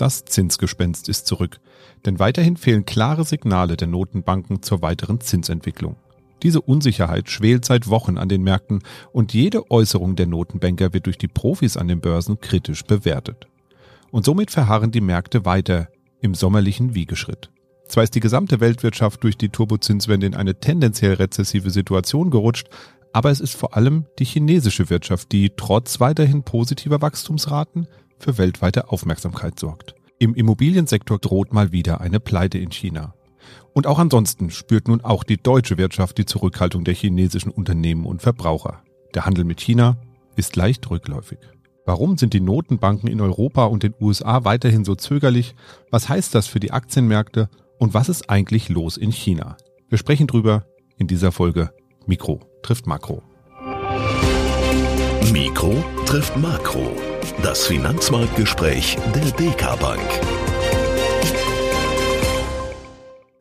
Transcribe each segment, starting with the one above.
Das Zinsgespenst ist zurück. Denn weiterhin fehlen klare Signale der Notenbanken zur weiteren Zinsentwicklung. Diese Unsicherheit schwelt seit Wochen an den Märkten und jede Äußerung der Notenbanker wird durch die Profis an den Börsen kritisch bewertet. Und somit verharren die Märkte weiter im sommerlichen Wiegeschritt. Zwar ist die gesamte Weltwirtschaft durch die Turbozinswende in eine tendenziell rezessive Situation gerutscht, aber es ist vor allem die chinesische Wirtschaft, die trotz weiterhin positiver Wachstumsraten für weltweite Aufmerksamkeit sorgt. Im Immobiliensektor droht mal wieder eine Pleite in China. Und auch ansonsten spürt nun auch die deutsche Wirtschaft die Zurückhaltung der chinesischen Unternehmen und Verbraucher. Der Handel mit China ist leicht rückläufig. Warum sind die Notenbanken in Europa und den USA weiterhin so zögerlich? Was heißt das für die Aktienmärkte? Und was ist eigentlich los in China? Wir sprechen drüber in dieser Folge Mikro trifft Makro. Mikro trifft Makro. Das Finanzmarktgespräch der DK Bank.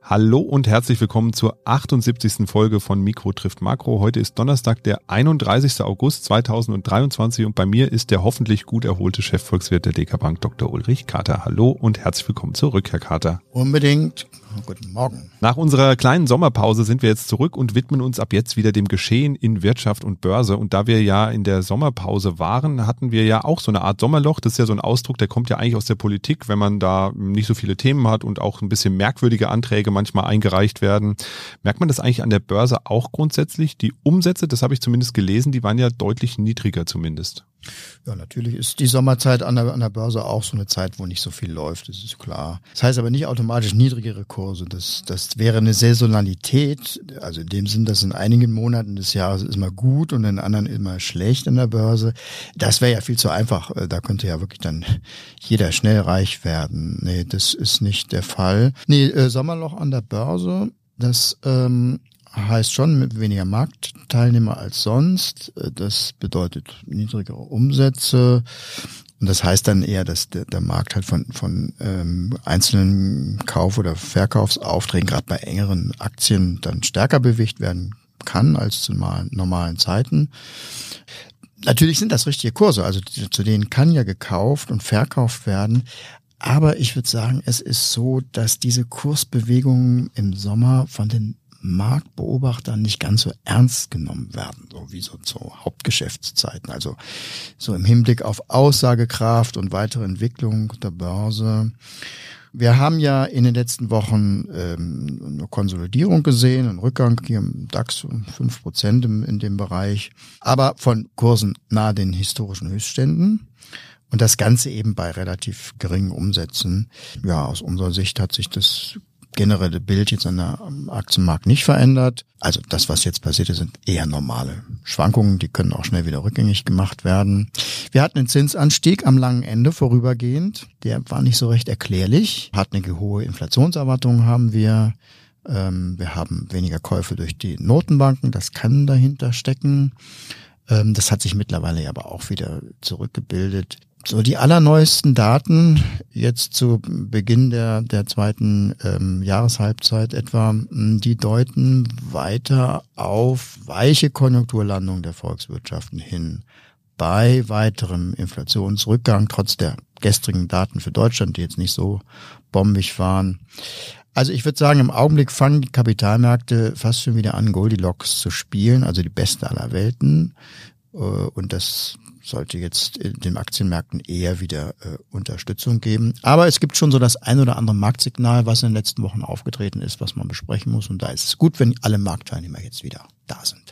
Hallo und herzlich willkommen zur 78. Folge von Mikro trifft Makro. Heute ist Donnerstag, der 31. August 2023 und bei mir ist der hoffentlich gut erholte Chefvolkswirt der DK Bank, Dr. Ulrich Kater. Hallo und herzlich willkommen zurück, Herr Kater. Unbedingt. Guten Morgen. Nach unserer kleinen Sommerpause sind wir jetzt zurück und widmen uns ab jetzt wieder dem Geschehen in Wirtschaft und Börse. Und da wir ja in der Sommerpause waren, hatten wir ja auch so eine Art Sommerloch. Das ist ja so ein Ausdruck, der kommt ja eigentlich aus der Politik, wenn man da nicht so viele Themen hat und auch ein bisschen merkwürdige Anträge manchmal eingereicht werden. Merkt man das eigentlich an der Börse auch grundsätzlich? Die Umsätze, das habe ich zumindest gelesen, die waren ja deutlich niedriger zumindest. Ja, natürlich ist die Sommerzeit an der, an der Börse auch so eine Zeit, wo nicht so viel läuft, das ist klar. Das heißt aber nicht automatisch niedrigere Kurse. Das, das wäre eine Saisonalität, also in dem Sinn, dass in einigen Monaten des Jahres immer gut und in anderen immer schlecht an der Börse. Das wäre ja viel zu einfach. Äh, da könnte ja wirklich dann jeder schnell reich werden. Nee, das ist nicht der Fall. Nee, äh, Sommerloch an der Börse, das ähm, heißt schon mit weniger Marktteilnehmer als sonst. Das bedeutet niedrigere Umsätze. Und das heißt dann eher, dass der, der Markt halt von, von ähm, einzelnen Kauf- oder Verkaufsaufträgen, gerade bei engeren Aktien, dann stärker bewegt werden kann als zu normalen Zeiten. Natürlich sind das richtige Kurse, also zu denen kann ja gekauft und verkauft werden. Aber ich würde sagen, es ist so, dass diese Kursbewegungen im Sommer von den Marktbeobachtern nicht ganz so ernst genommen werden, so wie so zu Hauptgeschäftszeiten. Also so im Hinblick auf Aussagekraft und weitere Entwicklung der Börse. Wir haben ja in den letzten Wochen ähm, eine Konsolidierung gesehen, einen Rückgang hier im DAX um fünf Prozent in dem Bereich, aber von Kursen nahe den historischen Höchstständen. Und das Ganze eben bei relativ geringen Umsätzen. Ja, aus unserer Sicht hat sich das generelle Bild jetzt an der Aktienmarkt nicht verändert. Also das, was jetzt passiert ist, sind eher normale Schwankungen, die können auch schnell wieder rückgängig gemacht werden. Wir hatten einen Zinsanstieg am langen Ende vorübergehend. Der war nicht so recht erklärlich. Hat eine hohe Inflationserwartung haben wir. Ähm, wir haben weniger Käufe durch die Notenbanken. Das kann dahinter stecken. Ähm, das hat sich mittlerweile aber auch wieder zurückgebildet. So, die allerneuesten Daten jetzt zu Beginn der, der zweiten ähm, Jahreshalbzeit etwa, hm, die deuten weiter auf weiche Konjunkturlandung der Volkswirtschaften hin. Bei weiterem Inflationsrückgang, trotz der gestrigen Daten für Deutschland, die jetzt nicht so bombig waren. Also ich würde sagen, im Augenblick fangen die Kapitalmärkte fast schon wieder an, Goldilocks zu spielen, also die beste aller Welten. Äh, und das sollte jetzt in den Aktienmärkten eher wieder äh, Unterstützung geben. Aber es gibt schon so das ein oder andere Marktsignal, was in den letzten Wochen aufgetreten ist, was man besprechen muss. Und da ist es gut, wenn alle Marktteilnehmer jetzt wieder da sind.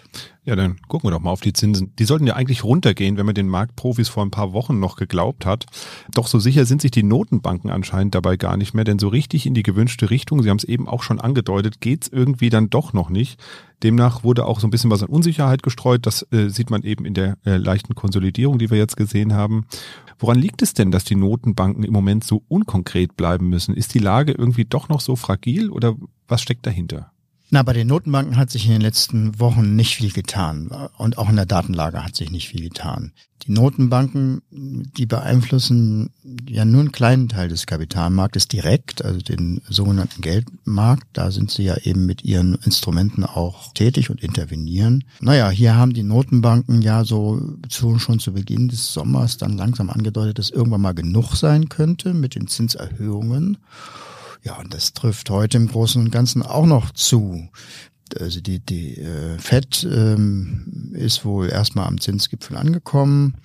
Ja, dann gucken wir doch mal auf die Zinsen. Die sollten ja eigentlich runtergehen, wenn man den Marktprofis vor ein paar Wochen noch geglaubt hat. Doch so sicher sind sich die Notenbanken anscheinend dabei gar nicht mehr, denn so richtig in die gewünschte Richtung, Sie haben es eben auch schon angedeutet, geht's irgendwie dann doch noch nicht. Demnach wurde auch so ein bisschen was an Unsicherheit gestreut. Das äh, sieht man eben in der äh, leichten Konsolidierung, die wir jetzt gesehen haben. Woran liegt es denn, dass die Notenbanken im Moment so unkonkret bleiben müssen? Ist die Lage irgendwie doch noch so fragil oder was steckt dahinter? Na, bei den Notenbanken hat sich in den letzten Wochen nicht viel getan und auch in der Datenlage hat sich nicht viel getan. Die Notenbanken, die beeinflussen ja nur einen kleinen Teil des Kapitalmarktes direkt, also den sogenannten Geldmarkt. Da sind sie ja eben mit ihren Instrumenten auch tätig und intervenieren. Naja, hier haben die Notenbanken ja so schon zu Beginn des Sommers dann langsam angedeutet, dass irgendwann mal genug sein könnte mit den Zinserhöhungen. Ja, und das trifft heute im Großen und Ganzen auch noch zu. Also die, die äh, FED ähm, ist wohl erstmal am Zinsgipfel angekommen.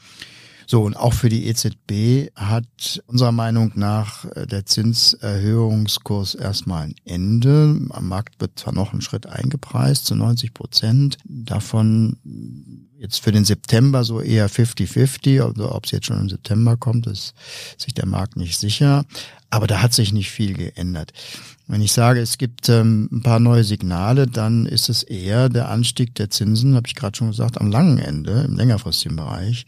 So, und auch für die EZB hat unserer Meinung nach äh, der Zinserhöhungskurs erstmal ein Ende. Am Markt wird zwar noch ein Schritt eingepreist zu 90 Prozent. Davon jetzt für den September so eher 50-50. Also ob es jetzt schon im September kommt, ist sich der Markt nicht sicher. Aber da hat sich nicht viel geändert. Wenn ich sage, es gibt ähm, ein paar neue Signale, dann ist es eher der Anstieg der Zinsen, habe ich gerade schon gesagt, am langen Ende, im längerfristigen Bereich.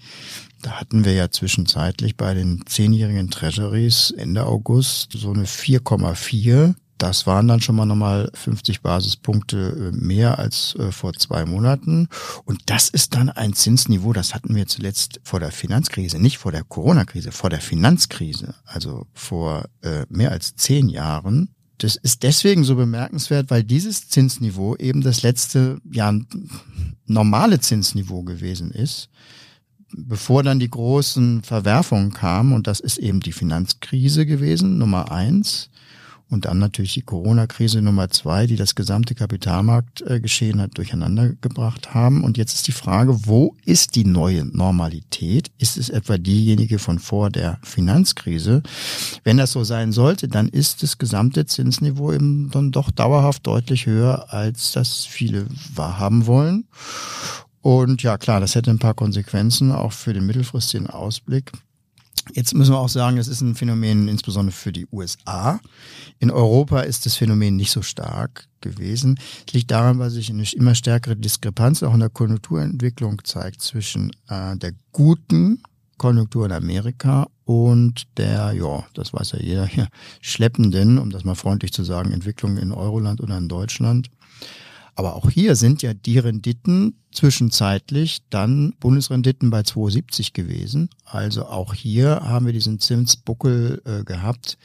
Da hatten wir ja zwischenzeitlich bei den zehnjährigen Treasuries Ende August so eine 4,4 das waren dann schon mal nochmal 50 Basispunkte äh, mehr als äh, vor zwei Monaten. Und das ist dann ein Zinsniveau, das hatten wir zuletzt vor der Finanzkrise, nicht vor der Corona-Krise, vor der Finanzkrise, also vor äh, mehr als zehn Jahren. Das ist deswegen so bemerkenswert, weil dieses Zinsniveau eben das letzte ja normale Zinsniveau gewesen ist bevor dann die großen Verwerfungen kamen, und das ist eben die Finanzkrise gewesen, Nummer eins, und dann natürlich die Corona-Krise Nummer zwei, die das gesamte Kapitalmarktgeschehen hat durcheinander gebracht haben. Und jetzt ist die Frage, wo ist die neue Normalität? Ist es etwa diejenige von vor der Finanzkrise? Wenn das so sein sollte, dann ist das gesamte Zinsniveau eben dann doch dauerhaft deutlich höher, als das viele wahrhaben wollen. Und ja, klar, das hätte ein paar Konsequenzen auch für den mittelfristigen Ausblick. Jetzt müssen wir auch sagen, das ist ein Phänomen insbesondere für die USA. In Europa ist das Phänomen nicht so stark gewesen. Es liegt daran, weil sich eine immer stärkere Diskrepanz auch in der Konjunkturentwicklung zeigt zwischen äh, der guten Konjunktur in Amerika und der, ja, das weiß ja jeder hier, schleppenden, um das mal freundlich zu sagen, Entwicklung in Euroland oder in Deutschland. Aber auch hier sind ja die Renditen zwischenzeitlich dann Bundesrenditen bei 2,70 gewesen. Also auch hier haben wir diesen Zinsbuckel äh, gehabt.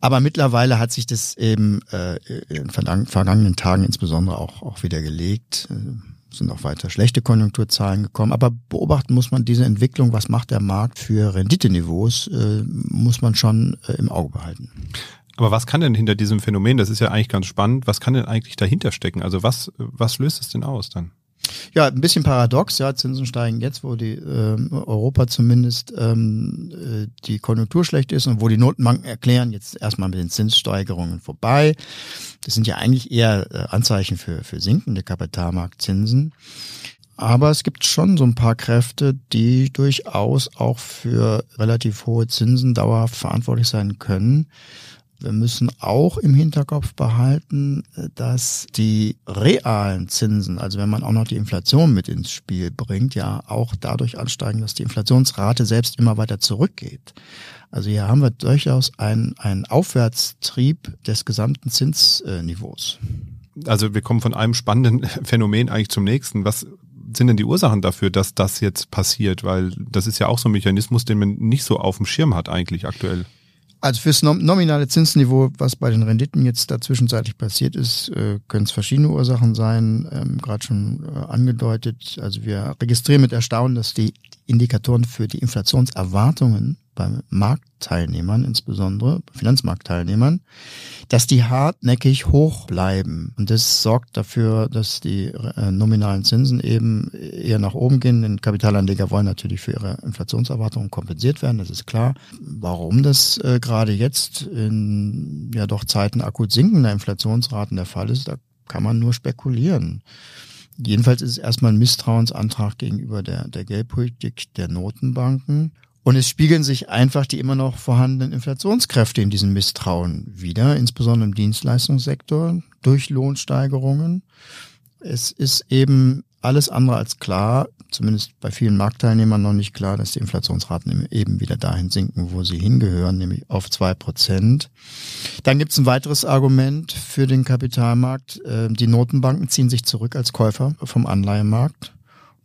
Aber mittlerweile hat sich das eben äh, in vergangenen Tagen insbesondere auch, auch wieder gelegt. Äh, sind auch weiter schlechte Konjunkturzahlen gekommen. Aber beobachten muss man diese Entwicklung, was macht der Markt für Renditeniveaus, äh, muss man schon äh, im Auge behalten. Aber was kann denn hinter diesem Phänomen, das ist ja eigentlich ganz spannend, was kann denn eigentlich dahinter stecken? Also was, was löst es denn aus dann? Ja, ein bisschen paradox, ja, Zinsen steigen jetzt, wo die äh, Europa zumindest ähm, äh, die Konjunktur schlecht ist und wo die Notenbanken erklären, jetzt erstmal mit den Zinssteigerungen vorbei. Das sind ja eigentlich eher äh, Anzeichen für, für sinkende Kapitalmarktzinsen. Aber es gibt schon so ein paar Kräfte, die durchaus auch für relativ hohe Zinsen dauerhaft verantwortlich sein können. Wir müssen auch im Hinterkopf behalten, dass die realen Zinsen, also wenn man auch noch die Inflation mit ins Spiel bringt, ja auch dadurch ansteigen, dass die Inflationsrate selbst immer weiter zurückgeht. Also hier haben wir durchaus einen, einen Aufwärtstrieb des gesamten Zinsniveaus. Also wir kommen von einem spannenden Phänomen eigentlich zum nächsten. Was sind denn die Ursachen dafür, dass das jetzt passiert? Weil das ist ja auch so ein Mechanismus, den man nicht so auf dem Schirm hat eigentlich aktuell. Also fürs nominale Zinsniveau, was bei den Renditen jetzt da zwischenzeitlich passiert ist, äh, können es verschiedene Ursachen sein, ähm, gerade schon äh, angedeutet. Also wir registrieren mit Erstaunen, dass die Indikatoren für die Inflationserwartungen bei Marktteilnehmern, insbesondere Finanzmarktteilnehmern, dass die hartnäckig hoch bleiben. Und das sorgt dafür, dass die äh, nominalen Zinsen eben eher nach oben gehen. Denn Kapitalanleger wollen natürlich für ihre Inflationserwartungen kompensiert werden, das ist klar. Warum das äh, gerade jetzt in ja doch Zeiten akut sinkender Inflationsraten der Fall ist, da kann man nur spekulieren. Jedenfalls ist es erstmal ein Misstrauensantrag gegenüber der, der Geldpolitik der Notenbanken. Und es spiegeln sich einfach die immer noch vorhandenen Inflationskräfte in diesem Misstrauen wieder, insbesondere im Dienstleistungssektor durch Lohnsteigerungen. Es ist eben alles andere als klar, zumindest bei vielen Marktteilnehmern noch nicht klar, dass die Inflationsraten eben wieder dahin sinken, wo sie hingehören, nämlich auf zwei Prozent. Dann gibt es ein weiteres Argument für den Kapitalmarkt. Ähm, die Notenbanken ziehen sich zurück als Käufer vom Anleihemarkt.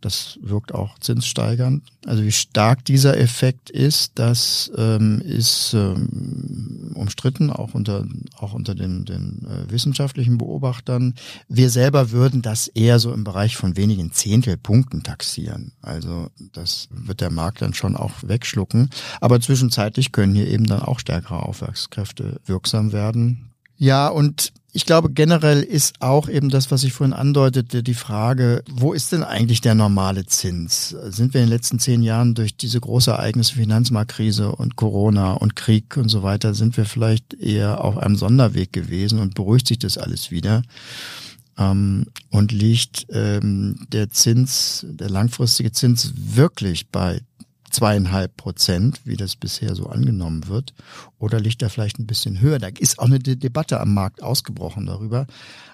Das wirkt auch zinssteigernd. Also wie stark dieser Effekt ist, das ähm, ist ähm, umstritten, auch unter, auch unter den, den äh, wissenschaftlichen Beobachtern. Wir selber würden das eher so im Bereich von wenigen Zehntelpunkten taxieren. Also das wird der Markt dann schon auch wegschlucken. Aber zwischenzeitlich können hier eben dann auch stärkere Aufwärtskräfte wirksam werden. Ja, und ich glaube, generell ist auch eben das, was ich vorhin andeutete, die Frage, wo ist denn eigentlich der normale Zins? Sind wir in den letzten zehn Jahren durch diese große Ereignisse, Finanzmarktkrise und Corona und Krieg und so weiter, sind wir vielleicht eher auf einem Sonderweg gewesen und beruhigt sich das alles wieder? Ähm, und liegt ähm, der Zins, der langfristige Zins wirklich bei zweieinhalb Prozent, wie das bisher so angenommen wird? Oder liegt er vielleicht ein bisschen höher? Da ist auch eine De Debatte am Markt ausgebrochen darüber.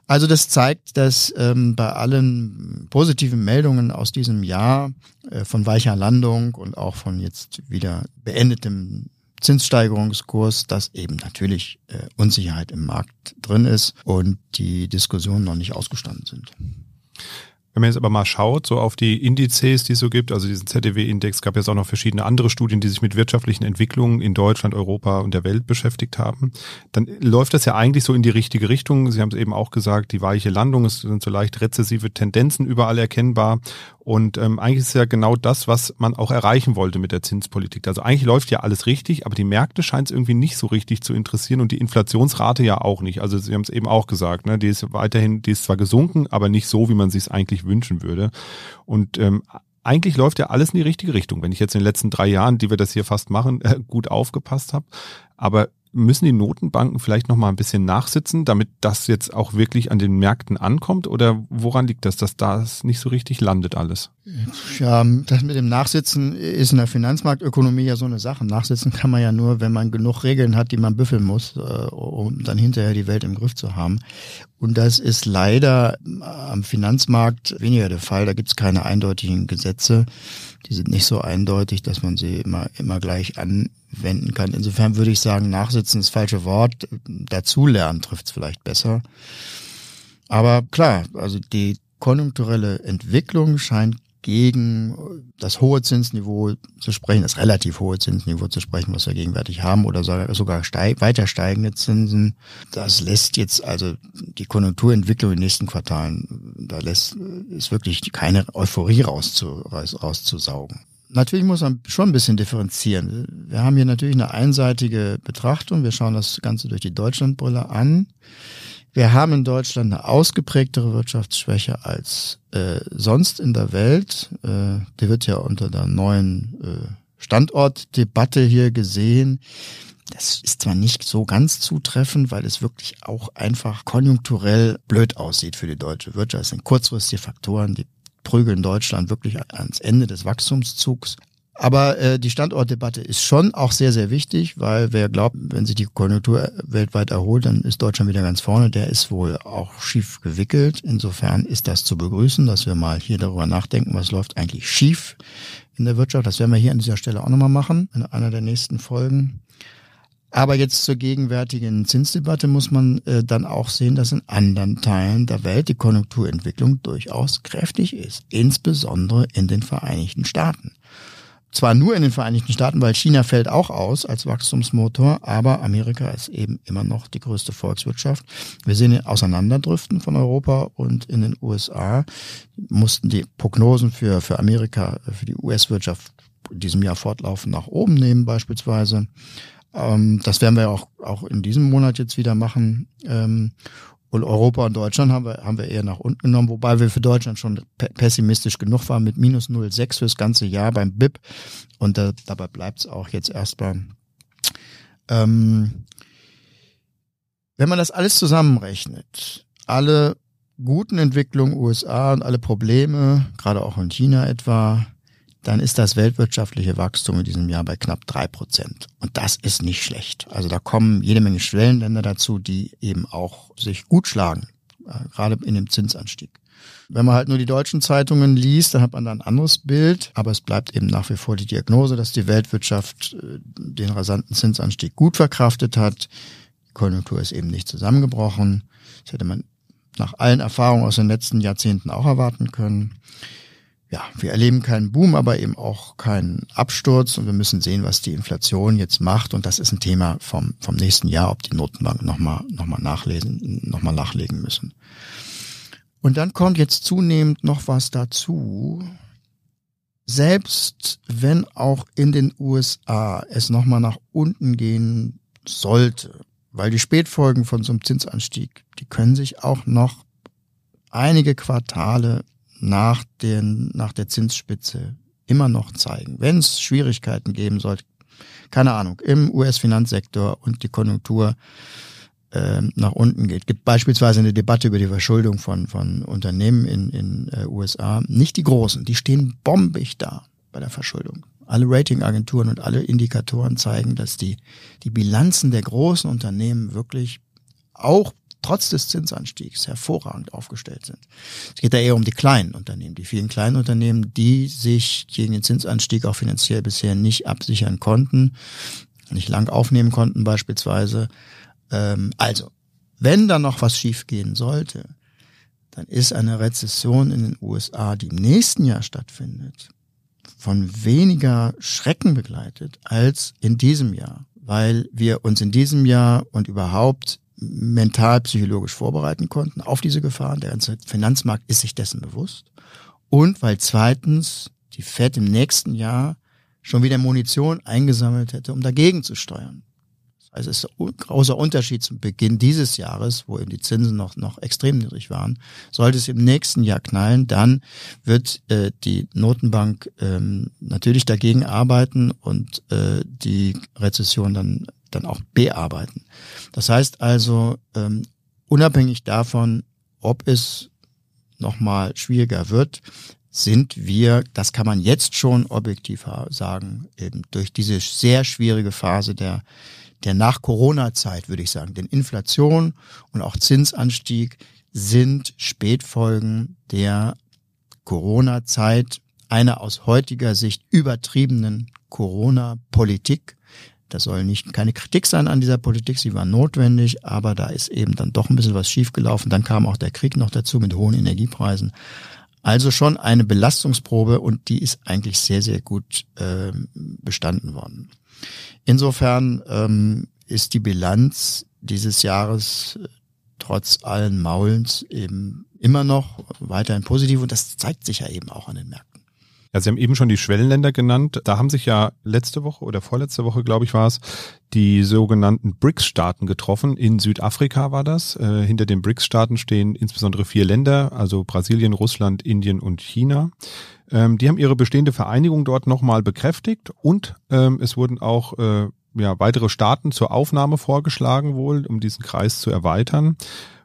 Also das zeigt, dass ähm, bei allen positiven Meldungen aus diesem Jahr äh, von weicher Landung und auch von jetzt wieder beendetem Zinssteigerungskurs, dass eben natürlich äh, Unsicherheit im Markt drin ist und die Diskussionen noch nicht ausgestanden sind. Wenn man jetzt aber mal schaut, so auf die Indizes, die es so gibt, also diesen ZDW-Index, gab es auch noch verschiedene andere Studien, die sich mit wirtschaftlichen Entwicklungen in Deutschland, Europa und der Welt beschäftigt haben, dann läuft das ja eigentlich so in die richtige Richtung. Sie haben es eben auch gesagt, die weiche Landung, es sind so leicht rezessive Tendenzen überall erkennbar. Und ähm, eigentlich ist ja genau das, was man auch erreichen wollte mit der Zinspolitik. Also eigentlich läuft ja alles richtig, aber die Märkte scheint es irgendwie nicht so richtig zu interessieren und die Inflationsrate ja auch nicht. Also Sie haben es eben auch gesagt, ne, die ist weiterhin, die ist zwar gesunken, aber nicht so, wie man sich es eigentlich wünschen würde. Und ähm, eigentlich läuft ja alles in die richtige Richtung. Wenn ich jetzt in den letzten drei Jahren, die wir das hier fast machen, gut aufgepasst habe. Aber müssen die Notenbanken vielleicht noch mal ein bisschen nachsitzen, damit das jetzt auch wirklich an den Märkten ankommt? Oder woran liegt das, dass das nicht so richtig landet alles? Ja, das mit dem Nachsitzen ist in der Finanzmarktökonomie ja so eine Sache. Nachsitzen kann man ja nur, wenn man genug Regeln hat, die man büffeln muss, äh, um dann hinterher die Welt im Griff zu haben. Und das ist leider am Finanzmarkt weniger der Fall. Da gibt es keine eindeutigen Gesetze. Die sind nicht so eindeutig, dass man sie immer, immer gleich anwenden kann. Insofern würde ich sagen, nachsitzen ist das falsche Wort. Dazulernen trifft es vielleicht besser. Aber klar, also die konjunkturelle Entwicklung scheint gegen das hohe Zinsniveau zu sprechen, das relativ hohe Zinsniveau zu sprechen, was wir gegenwärtig haben, oder sogar steig, weiter steigende Zinsen. Das lässt jetzt also die Konjunkturentwicklung in den nächsten Quartalen, da lässt ist wirklich keine Euphorie rauszu, raus, rauszusaugen. Natürlich muss man schon ein bisschen differenzieren. Wir haben hier natürlich eine einseitige Betrachtung. Wir schauen das Ganze durch die Deutschlandbrille an. Wir haben in Deutschland eine ausgeprägtere Wirtschaftsschwäche als äh, sonst in der Welt. Äh, die wird ja unter der neuen äh, Standortdebatte hier gesehen. Das ist zwar nicht so ganz zutreffend, weil es wirklich auch einfach konjunkturell blöd aussieht für die deutsche Wirtschaft. Es sind kurzfristige Faktoren, die prügeln Deutschland wirklich ans Ende des Wachstumszugs. Aber äh, die Standortdebatte ist schon auch sehr, sehr wichtig, weil wer glaubt, wenn sich die Konjunktur weltweit erholt, dann ist Deutschland wieder ganz vorne. Der ist wohl auch schief gewickelt. Insofern ist das zu begrüßen, dass wir mal hier darüber nachdenken, was läuft eigentlich schief in der Wirtschaft. Das werden wir hier an dieser Stelle auch nochmal machen, in einer der nächsten Folgen. Aber jetzt zur gegenwärtigen Zinsdebatte muss man äh, dann auch sehen, dass in anderen Teilen der Welt die Konjunkturentwicklung durchaus kräftig ist, insbesondere in den Vereinigten Staaten zwar nur in den Vereinigten Staaten, weil China fällt auch aus als Wachstumsmotor, aber Amerika ist eben immer noch die größte Volkswirtschaft. Wir sehen Auseinanderdriften von Europa und in den USA mussten die Prognosen für, für Amerika, für die US-Wirtschaft in diesem Jahr fortlaufend nach oben nehmen beispielsweise. Ähm, das werden wir auch, auch in diesem Monat jetzt wieder machen. Ähm, und Europa und Deutschland haben wir, haben wir eher nach unten genommen, wobei wir für Deutschland schon pessimistisch genug waren mit minus 0,6 fürs ganze Jahr beim BIP. Und da, dabei bleibt es auch jetzt erstmal. Ähm, wenn man das alles zusammenrechnet, alle guten Entwicklungen USA und alle Probleme, gerade auch in China etwa, dann ist das weltwirtschaftliche Wachstum in diesem Jahr bei knapp drei Prozent. Und das ist nicht schlecht. Also da kommen jede Menge Schwellenländer dazu, die eben auch sich gut schlagen, äh, gerade in dem Zinsanstieg. Wenn man halt nur die deutschen Zeitungen liest, dann hat man dann ein anderes Bild. Aber es bleibt eben nach wie vor die Diagnose, dass die Weltwirtschaft äh, den rasanten Zinsanstieg gut verkraftet hat. Die Konjunktur ist eben nicht zusammengebrochen. Das hätte man nach allen Erfahrungen aus den letzten Jahrzehnten auch erwarten können. Ja, wir erleben keinen Boom, aber eben auch keinen Absturz und wir müssen sehen, was die Inflation jetzt macht und das ist ein Thema vom, vom nächsten Jahr, ob die Notenbanken nochmal noch mal nachlesen, nochmal nachlegen müssen. Und dann kommt jetzt zunehmend noch was dazu. Selbst wenn auch in den USA es nochmal nach unten gehen sollte, weil die Spätfolgen von so einem Zinsanstieg, die können sich auch noch einige Quartale nach, den, nach der Zinsspitze immer noch zeigen. Wenn es Schwierigkeiten geben sollte, keine Ahnung, im US-Finanzsektor und die Konjunktur äh, nach unten geht. Gibt beispielsweise eine Debatte über die Verschuldung von, von Unternehmen in in äh, USA. Nicht die großen, die stehen bombig da bei der Verschuldung. Alle Ratingagenturen und alle Indikatoren zeigen, dass die, die Bilanzen der großen Unternehmen wirklich auch trotz des Zinsanstiegs hervorragend aufgestellt sind. Es geht da eher um die kleinen Unternehmen, die vielen kleinen Unternehmen, die sich gegen den Zinsanstieg auch finanziell bisher nicht absichern konnten, nicht lang aufnehmen konnten beispielsweise. Ähm, also, wenn da noch was schiefgehen sollte, dann ist eine Rezession in den USA, die im nächsten Jahr stattfindet, von weniger Schrecken begleitet als in diesem Jahr, weil wir uns in diesem Jahr und überhaupt mental, psychologisch vorbereiten konnten auf diese Gefahren. Der ganze Finanzmarkt ist sich dessen bewusst. Und weil zweitens die Fed im nächsten Jahr schon wieder Munition eingesammelt hätte, um dagegen zu steuern. Also es ist ein großer Unterschied zum Beginn dieses Jahres, wo eben die Zinsen noch, noch extrem niedrig waren. Sollte es im nächsten Jahr knallen, dann wird äh, die Notenbank ähm, natürlich dagegen arbeiten und äh, die Rezession dann, dann auch bearbeiten. Das heißt also, ähm, unabhängig davon, ob es nochmal schwieriger wird, sind wir, das kann man jetzt schon objektiv sagen, eben durch diese sehr schwierige Phase der der Nach-Corona-Zeit, würde ich sagen. Denn Inflation und auch Zinsanstieg sind Spätfolgen der Corona-Zeit, einer aus heutiger Sicht übertriebenen Corona-Politik. Das soll nicht keine Kritik sein an dieser Politik, sie war notwendig, aber da ist eben dann doch ein bisschen was schiefgelaufen. Dann kam auch der Krieg noch dazu mit hohen Energiepreisen. Also schon eine Belastungsprobe und die ist eigentlich sehr, sehr gut äh, bestanden worden. Insofern ähm, ist die Bilanz dieses Jahres äh, trotz allen Maulens eben immer noch weiterhin positiv und das zeigt sich ja eben auch an den Märkten. Ja, Sie haben eben schon die Schwellenländer genannt. Da haben sich ja letzte Woche oder vorletzte Woche, glaube ich, war es, die sogenannten BRICS-Staaten getroffen. In Südafrika war das. Äh, hinter den BRICS-Staaten stehen insbesondere vier Länder, also Brasilien, Russland, Indien und China. Ähm, die haben ihre bestehende Vereinigung dort nochmal bekräftigt und ähm, es wurden auch äh, ja, weitere Staaten zur Aufnahme vorgeschlagen wohl, um diesen Kreis zu erweitern.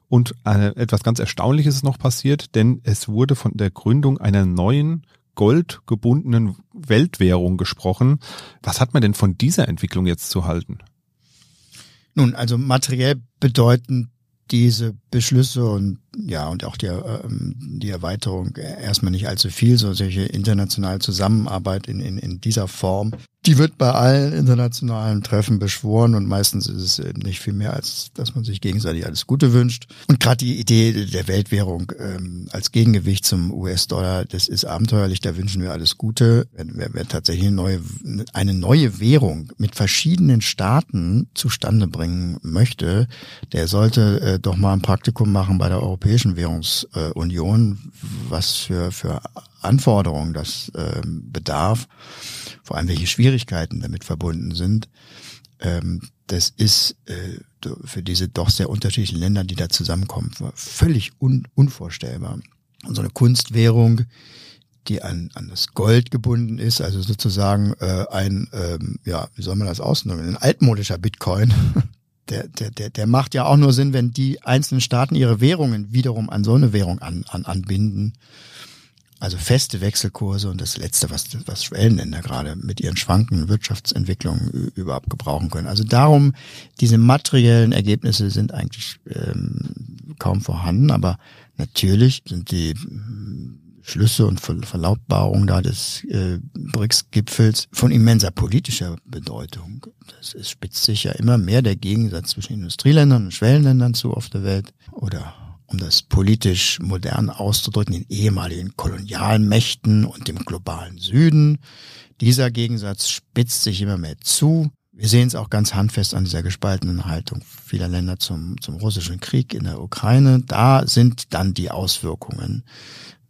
Und äh, etwas ganz Erstaunliches ist noch passiert, denn es wurde von der Gründung einer neuen goldgebundenen Weltwährung gesprochen. Was hat man denn von dieser Entwicklung jetzt zu halten? Nun, also materiell bedeuten diese Beschlüsse und ja und auch die, ähm, die Erweiterung erstmal nicht allzu viel, so solche internationale Zusammenarbeit in, in, in dieser Form die wird bei allen internationalen Treffen beschworen und meistens ist es eben nicht viel mehr, als dass man sich gegenseitig alles Gute wünscht. Und gerade die Idee der Weltwährung ähm, als Gegengewicht zum US-Dollar, das ist abenteuerlich, da wünschen wir alles Gute. Wer, wer tatsächlich eine neue, eine neue Währung mit verschiedenen Staaten zustande bringen möchte, der sollte äh, doch mal ein Praktikum machen bei der Europäischen Währungsunion, äh, was für, für Anforderungen das äh, bedarf vor allem welche Schwierigkeiten damit verbunden sind. Ähm, das ist äh, für diese doch sehr unterschiedlichen Länder, die da zusammenkommen, völlig un unvorstellbar. Und so eine Kunstwährung, die an, an das Gold gebunden ist, also sozusagen äh, ein, ähm, ja, wie soll man das ausdrücken, ein altmodischer Bitcoin, der, der, der, der macht ja auch nur Sinn, wenn die einzelnen Staaten ihre Währungen wiederum an so eine Währung an, an, anbinden. Also feste Wechselkurse und das Letzte, was, was Schwellenländer gerade mit ihren schwankenden Wirtschaftsentwicklungen überhaupt gebrauchen können. Also darum, diese materiellen Ergebnisse sind eigentlich ähm, kaum vorhanden, aber Natürlich sind die Schlüsse und Verlautbarungen da des äh, BRICS-Gipfels von immenser politischer Bedeutung. Das ist, spitzt sich ja immer mehr der Gegensatz zwischen Industrieländern und Schwellenländern zu auf der Welt. Oder um das politisch modern auszudrücken, den ehemaligen Kolonialmächten und dem globalen Süden. Dieser Gegensatz spitzt sich immer mehr zu. Wir sehen es auch ganz handfest an dieser gespaltenen Haltung vieler Länder zum, zum russischen Krieg in der Ukraine. Da sind dann die Auswirkungen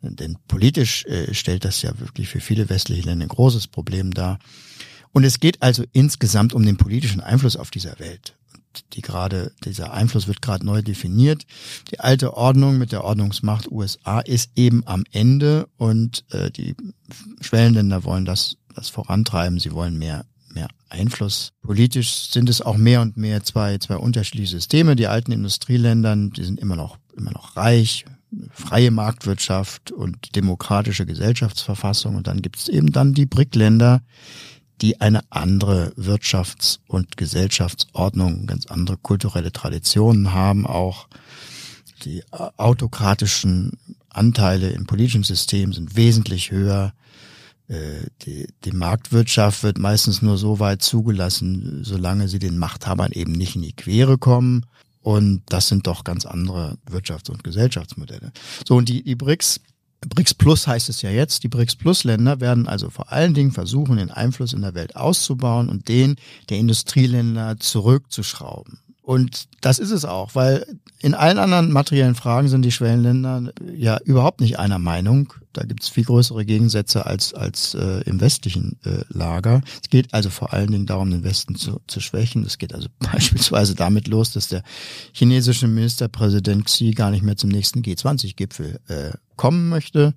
denn politisch äh, stellt das ja wirklich für viele westliche Länder ein großes Problem dar. Und es geht also insgesamt um den politischen Einfluss auf dieser Welt. Die gerade, dieser Einfluss wird gerade neu definiert. Die alte Ordnung mit der Ordnungsmacht USA ist eben am Ende und äh, die Schwellenländer wollen das, das vorantreiben. Sie wollen mehr mehr Einfluss. Politisch sind es auch mehr und mehr zwei, zwei unterschiedliche Systeme. Die alten Industrieländern, die sind immer noch, immer noch reich, freie Marktwirtschaft und demokratische Gesellschaftsverfassung. Und dann gibt es eben dann die BRIC-Länder, die eine andere Wirtschafts- und Gesellschaftsordnung, ganz andere kulturelle Traditionen haben, auch die autokratischen Anteile im politischen System sind wesentlich höher. Äh, die, die Marktwirtschaft wird meistens nur so weit zugelassen, solange sie den Machthabern eben nicht in die Quere kommen. Und das sind doch ganz andere Wirtschafts- und Gesellschaftsmodelle. So, und die, die BRICS, BRICS Plus heißt es ja jetzt, die BRICS Plus Länder werden also vor allen Dingen versuchen, den Einfluss in der Welt auszubauen und den der Industrieländer zurückzuschrauben. Und das ist es auch, weil in allen anderen materiellen Fragen sind die Schwellenländer ja überhaupt nicht einer Meinung. Da gibt es viel größere Gegensätze als, als äh, im westlichen äh, Lager. Es geht also vor allen Dingen darum, den Westen zu, zu schwächen. Es geht also beispielsweise damit los, dass der chinesische Ministerpräsident Xi gar nicht mehr zum nächsten G20-Gipfel äh, kommen möchte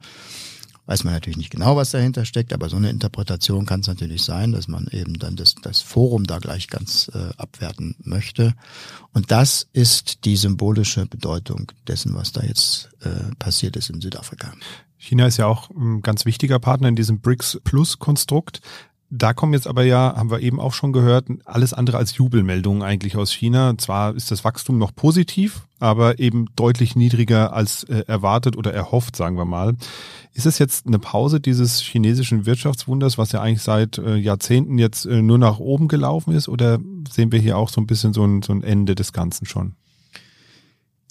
weiß man natürlich nicht genau, was dahinter steckt, aber so eine Interpretation kann es natürlich sein, dass man eben dann das, das Forum da gleich ganz äh, abwerten möchte. Und das ist die symbolische Bedeutung dessen, was da jetzt äh, passiert ist in Südafrika. China ist ja auch ein ganz wichtiger Partner in diesem BRICS Plus Konstrukt. Da kommen jetzt aber ja, haben wir eben auch schon gehört, alles andere als Jubelmeldungen eigentlich aus China. Zwar ist das Wachstum noch positiv, aber eben deutlich niedriger als äh, erwartet oder erhofft, sagen wir mal. Ist es jetzt eine Pause dieses chinesischen Wirtschaftswunders, was ja eigentlich seit äh, Jahrzehnten jetzt äh, nur nach oben gelaufen ist, oder sehen wir hier auch so ein bisschen so ein, so ein Ende des Ganzen schon?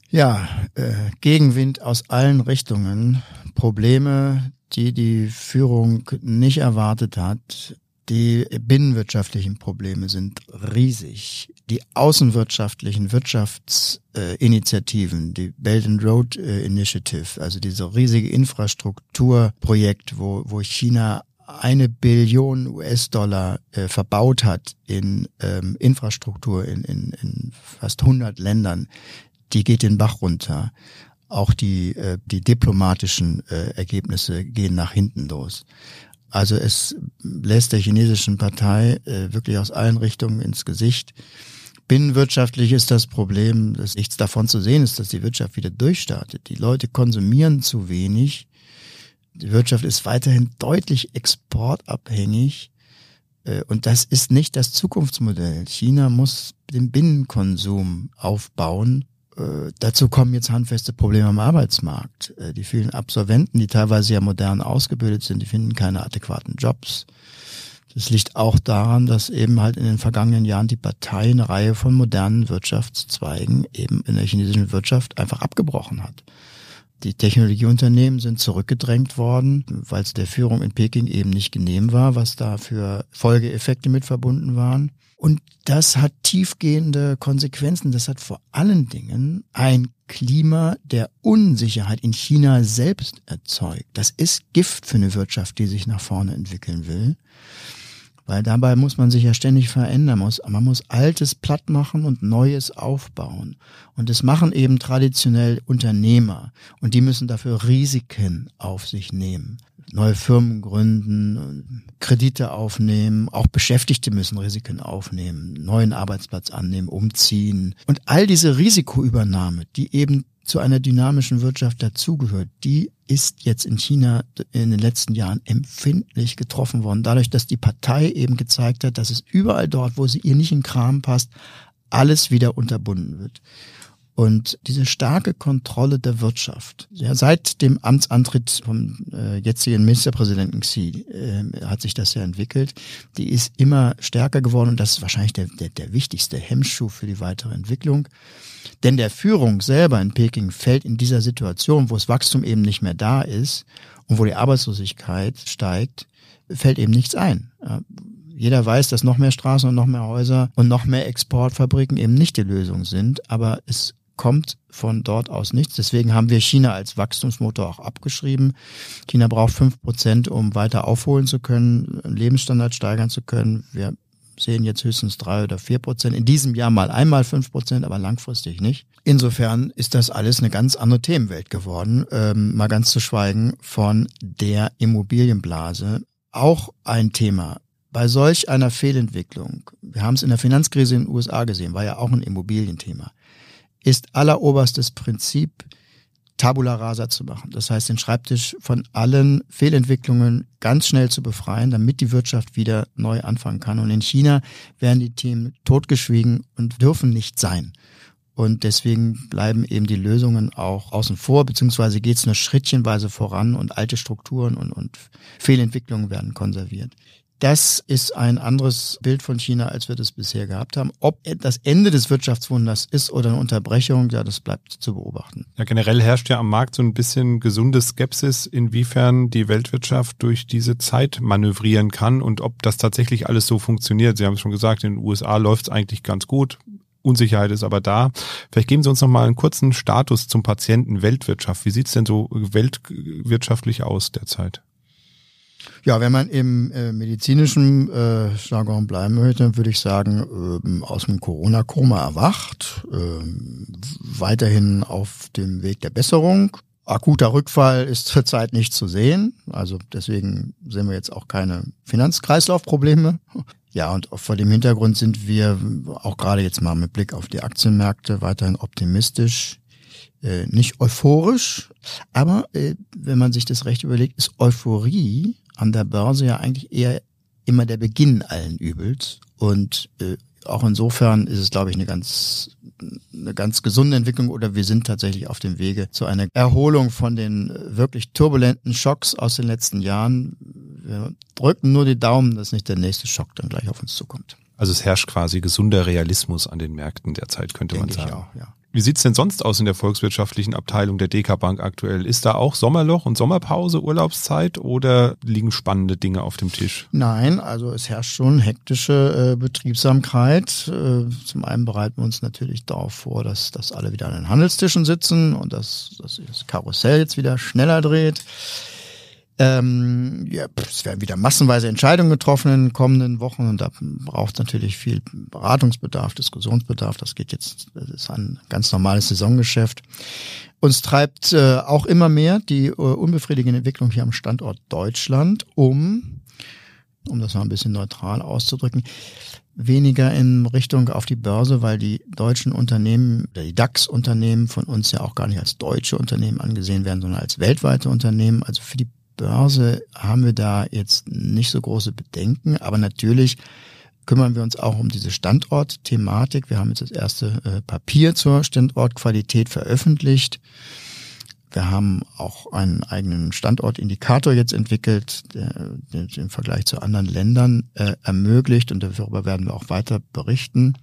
Ja, äh, Gegenwind aus allen Richtungen, Probleme, die die Führung nicht erwartet hat, die binnenwirtschaftlichen Probleme sind riesig. Die außenwirtschaftlichen Wirtschaftsinitiativen, die Belt and Road äh, Initiative, also diese riesige Infrastrukturprojekt, wo, wo China eine Billion US-Dollar äh, verbaut hat in ähm, Infrastruktur in, in, in fast 100 Ländern, die geht den Bach runter. Auch die, äh, die diplomatischen äh, Ergebnisse gehen nach hinten los. Also es lässt der chinesischen Partei äh, wirklich aus allen Richtungen ins Gesicht. Binnenwirtschaftlich ist das Problem, dass nichts davon zu sehen ist, dass die Wirtschaft wieder durchstartet. Die Leute konsumieren zu wenig. Die Wirtschaft ist weiterhin deutlich exportabhängig. Äh, und das ist nicht das Zukunftsmodell. China muss den Binnenkonsum aufbauen äh, dazu kommen jetzt handfeste Probleme am Arbeitsmarkt. Äh, die vielen Absolventen, die teilweise ja modern ausgebildet sind, die finden keine adäquaten Jobs. Das liegt auch daran, dass eben halt in den vergangenen Jahren die Partei eine Reihe von modernen Wirtschaftszweigen eben in der chinesischen Wirtschaft einfach abgebrochen hat. Die Technologieunternehmen sind zurückgedrängt worden, weil es der Führung in Peking eben nicht genehm war, was da für Folgeeffekte mit verbunden waren. Und das hat tiefgehende Konsequenzen. Das hat vor allen Dingen ein Klima der Unsicherheit in China selbst erzeugt. Das ist Gift für eine Wirtschaft, die sich nach vorne entwickeln will. Weil dabei muss man sich ja ständig verändern. Man muss Altes platt machen und Neues aufbauen. Und das machen eben traditionell Unternehmer. Und die müssen dafür Risiken auf sich nehmen neue Firmen gründen, Kredite aufnehmen, auch Beschäftigte müssen Risiken aufnehmen, neuen Arbeitsplatz annehmen, umziehen. Und all diese Risikoübernahme, die eben zu einer dynamischen Wirtschaft dazugehört, die ist jetzt in China in den letzten Jahren empfindlich getroffen worden. Dadurch, dass die Partei eben gezeigt hat, dass es überall dort, wo sie ihr nicht in Kram passt, alles wieder unterbunden wird. Und diese starke Kontrolle der Wirtschaft, ja, seit dem Amtsantritt vom äh, jetzigen Ministerpräsidenten Xi äh, hat sich das ja entwickelt, die ist immer stärker geworden und das ist wahrscheinlich der, der, der wichtigste Hemmschuh für die weitere Entwicklung. Denn der Führung selber in Peking fällt in dieser Situation, wo das Wachstum eben nicht mehr da ist und wo die Arbeitslosigkeit steigt, fällt eben nichts ein. Jeder weiß, dass noch mehr Straßen und noch mehr Häuser und noch mehr Exportfabriken eben nicht die Lösung sind, aber es kommt von dort aus nichts. Deswegen haben wir China als Wachstumsmotor auch abgeschrieben. China braucht fünf Prozent, um weiter aufholen zu können, Lebensstandard steigern zu können. Wir sehen jetzt höchstens drei oder vier Prozent. In diesem Jahr mal einmal fünf Prozent, aber langfristig nicht. Insofern ist das alles eine ganz andere Themenwelt geworden. Ähm, mal ganz zu schweigen von der Immobilienblase. Auch ein Thema. Bei solch einer Fehlentwicklung, wir haben es in der Finanzkrise in den USA gesehen, war ja auch ein Immobilienthema ist alleroberstes Prinzip, Tabula rasa zu machen. Das heißt, den Schreibtisch von allen Fehlentwicklungen ganz schnell zu befreien, damit die Wirtschaft wieder neu anfangen kann. Und in China werden die Themen totgeschwiegen und dürfen nicht sein. Und deswegen bleiben eben die Lösungen auch außen vor, beziehungsweise geht es nur schrittchenweise voran und alte Strukturen und, und Fehlentwicklungen werden konserviert. Das ist ein anderes Bild von China, als wir das bisher gehabt haben. Ob das Ende des Wirtschaftswunders ist oder eine Unterbrechung, ja, das bleibt zu beobachten. Ja, generell herrscht ja am Markt so ein bisschen gesunde Skepsis, inwiefern die Weltwirtschaft durch diese Zeit manövrieren kann und ob das tatsächlich alles so funktioniert. Sie haben es schon gesagt, in den USA läuft es eigentlich ganz gut. Unsicherheit ist aber da. Vielleicht geben Sie uns noch mal einen kurzen Status zum Patienten Weltwirtschaft. Wie sieht es denn so weltwirtschaftlich aus derzeit? Ja, wenn man im äh, medizinischen äh, Jargon bleiben möchte, würde ich sagen, äh, aus dem Corona-Koma erwacht, äh, weiterhin auf dem Weg der Besserung. Akuter Rückfall ist zurzeit nicht zu sehen, also deswegen sehen wir jetzt auch keine Finanzkreislaufprobleme. Ja, und vor dem Hintergrund sind wir auch gerade jetzt mal mit Blick auf die Aktienmärkte weiterhin optimistisch äh, nicht euphorisch, aber äh, wenn man sich das recht überlegt, ist Euphorie an der Börse ja eigentlich eher immer der Beginn allen Übels. Und äh, auch insofern ist es, glaube ich, eine ganz, eine ganz gesunde Entwicklung oder wir sind tatsächlich auf dem Wege zu einer Erholung von den wirklich turbulenten Schocks aus den letzten Jahren. Wir drücken nur die Daumen, dass nicht der nächste Schock dann gleich auf uns zukommt. Also es herrscht quasi gesunder Realismus an den Märkten derzeit, könnte Denke man sagen. Ich auch, ja. Wie sieht's denn sonst aus in der volkswirtschaftlichen Abteilung der DK Bank aktuell? Ist da auch Sommerloch und Sommerpause, Urlaubszeit oder liegen spannende Dinge auf dem Tisch? Nein, also es herrscht schon hektische äh, Betriebsamkeit. Äh, zum einen bereiten wir uns natürlich darauf vor, dass, dass alle wieder an den Handelstischen sitzen und dass, dass das Karussell jetzt wieder schneller dreht. Ähm, ja, es werden wieder massenweise Entscheidungen getroffen in den kommenden Wochen und da braucht es natürlich viel Beratungsbedarf, Diskussionsbedarf. Das geht jetzt, das ist ein ganz normales Saisongeschäft. Uns treibt äh, auch immer mehr die äh, unbefriedigende Entwicklung hier am Standort Deutschland um, um das mal ein bisschen neutral auszudrücken, weniger in Richtung auf die Börse, weil die deutschen Unternehmen, die DAX-Unternehmen von uns ja auch gar nicht als deutsche Unternehmen angesehen werden, sondern als weltweite Unternehmen. Also für die Börse haben wir da jetzt nicht so große Bedenken, aber natürlich kümmern wir uns auch um diese Standortthematik. Wir haben jetzt das erste äh, Papier zur Standortqualität veröffentlicht. Wir haben auch einen eigenen Standortindikator jetzt entwickelt, der, der im Vergleich zu anderen Ländern äh, ermöglicht und darüber werden wir auch weiter berichten.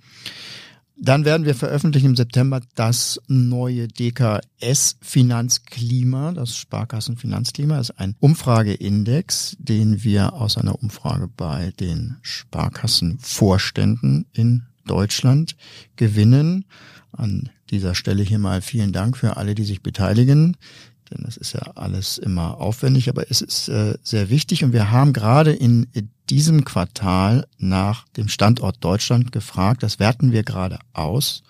Dann werden wir veröffentlichen im September das neue DKS Finanzklima, das Sparkassen Finanzklima. Ist ein Umfrageindex, den wir aus einer Umfrage bei den Sparkassenvorständen in Deutschland gewinnen. An dieser Stelle hier mal vielen Dank für alle, die sich beteiligen denn das ist ja alles immer aufwendig, aber es ist äh, sehr wichtig und wir haben gerade in diesem Quartal nach dem Standort Deutschland gefragt. Das werten wir gerade aus.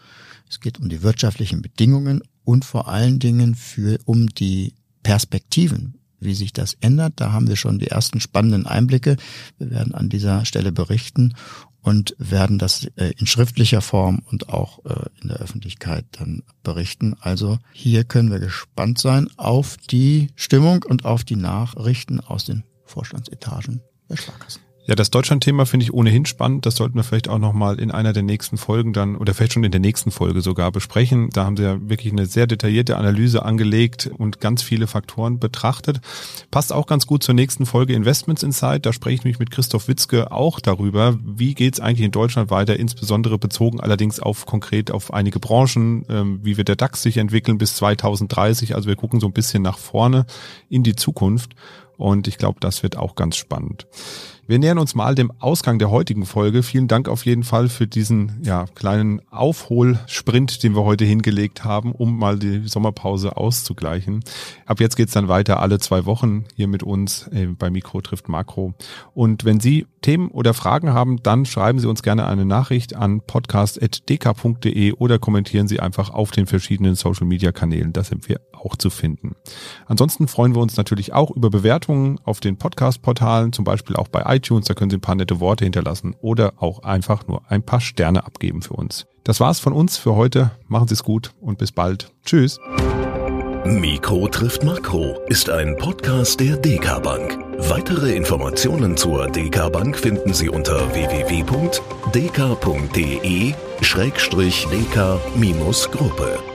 Es geht um die wirtschaftlichen Bedingungen und vor allen Dingen für um die Perspektiven, wie sich das ändert. Da haben wir schon die ersten spannenden Einblicke. Wir werden an dieser Stelle berichten und werden das äh, in schriftlicher Form und auch äh, in der Öffentlichkeit dann berichten. Also hier können wir gespannt sein auf die Stimmung und auf die Nachrichten aus den Vorstandsetagen der Sparkassen. Ja, das Deutschland-Thema finde ich ohnehin spannend. Das sollten wir vielleicht auch nochmal in einer der nächsten Folgen dann oder vielleicht schon in der nächsten Folge sogar besprechen. Da haben Sie ja wirklich eine sehr detaillierte Analyse angelegt und ganz viele Faktoren betrachtet. Passt auch ganz gut zur nächsten Folge Investments Insight. Da spreche ich mich mit Christoph Witzke auch darüber, wie geht es eigentlich in Deutschland weiter, insbesondere bezogen allerdings auf konkret auf einige Branchen, ähm, wie wird der DAX sich entwickeln bis 2030. Also wir gucken so ein bisschen nach vorne in die Zukunft. Und ich glaube, das wird auch ganz spannend. Wir nähern uns mal dem Ausgang der heutigen Folge. Vielen Dank auf jeden Fall für diesen ja, kleinen Aufholsprint, den wir heute hingelegt haben, um mal die Sommerpause auszugleichen. Ab jetzt geht's dann weiter alle zwei Wochen hier mit uns äh, bei Mikro trifft Makro. Und wenn Sie Themen oder Fragen haben, dann schreiben Sie uns gerne eine Nachricht an podcast.dk.de oder kommentieren Sie einfach auf den verschiedenen Social Media Kanälen. Da sind wir auch zu finden. Ansonsten freuen wir uns natürlich auch über Bewertungen auf den Podcast-Portalen, zum Beispiel auch bei iTunes. Da können Sie ein paar nette Worte hinterlassen oder auch einfach nur ein paar Sterne abgeben für uns. Das war's von uns für heute. Machen Sie es gut und bis bald. Tschüss. Mikro trifft Makro ist ein Podcast der DK Bank. Weitere Informationen zur DK Bank finden Sie unter www.dk.de-dk-gruppe.